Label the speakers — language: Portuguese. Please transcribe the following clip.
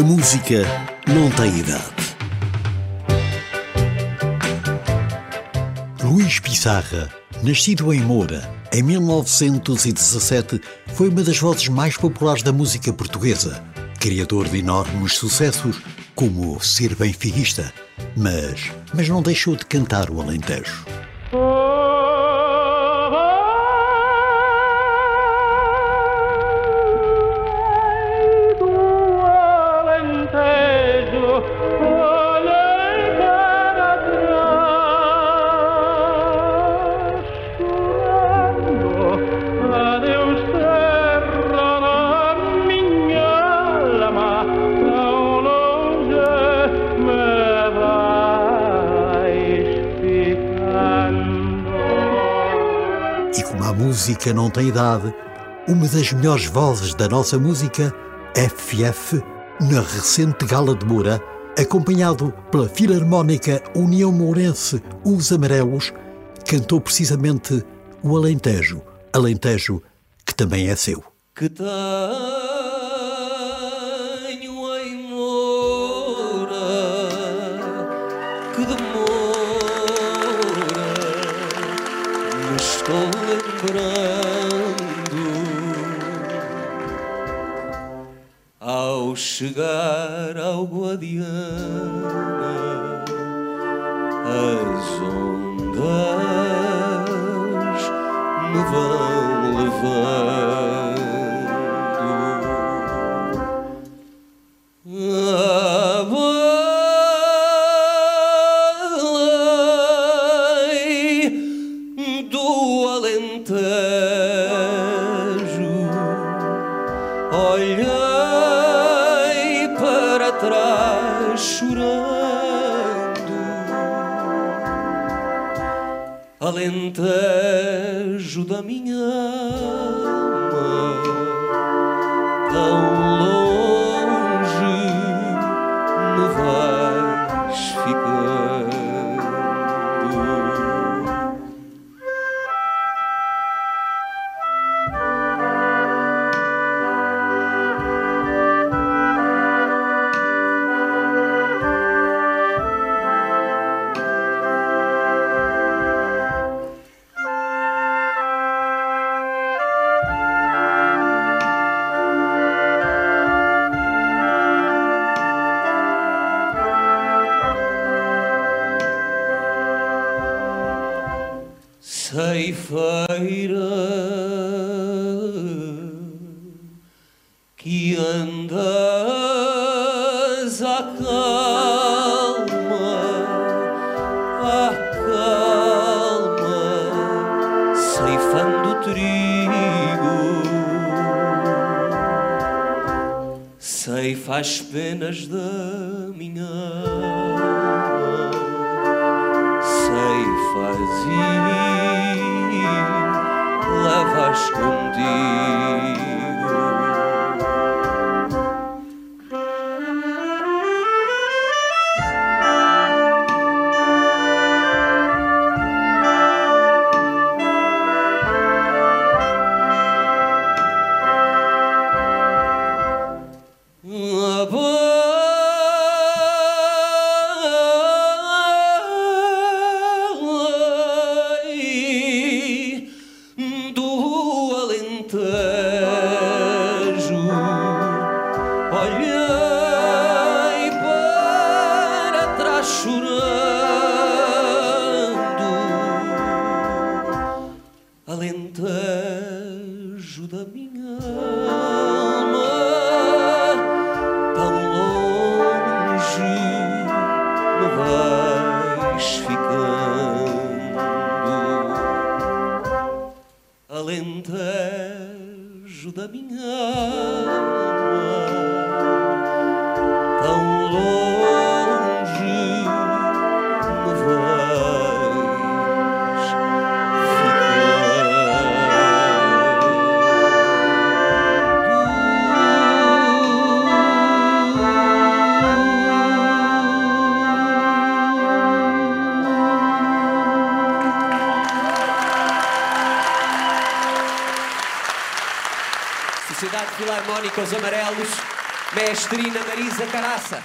Speaker 1: A música não tem idade. Luís Pissarra, nascido em Moura em 1917, foi uma das vozes mais populares da música portuguesa, criador de enormes sucessos, como Ser Benfiquista, mas, mas não deixou de cantar o Alentejo. Música não tem idade, uma das melhores vozes da nossa música, FF, na recente Gala de Moura, acompanhado pela Filarmónica União Mourense Os Amarelos, cantou precisamente o Alentejo, Alentejo que também é seu.
Speaker 2: Que tenho lembrando ao chegar ao Guadiana, as ondas me vão levando. Alentejo Olhei para trás chorando. Alentejo da minha alma ceifeira que andas à calma, à calma, ceifando trigo, ceifa as penas da minha Olhei para trás chorando. Alentejo da minha alma Tão longe me vais ficando. Alentejo da minha alma Tão longe me vais
Speaker 3: Sociedade Filarmónica Os Amarelos, Mestrina Marisa Caraça.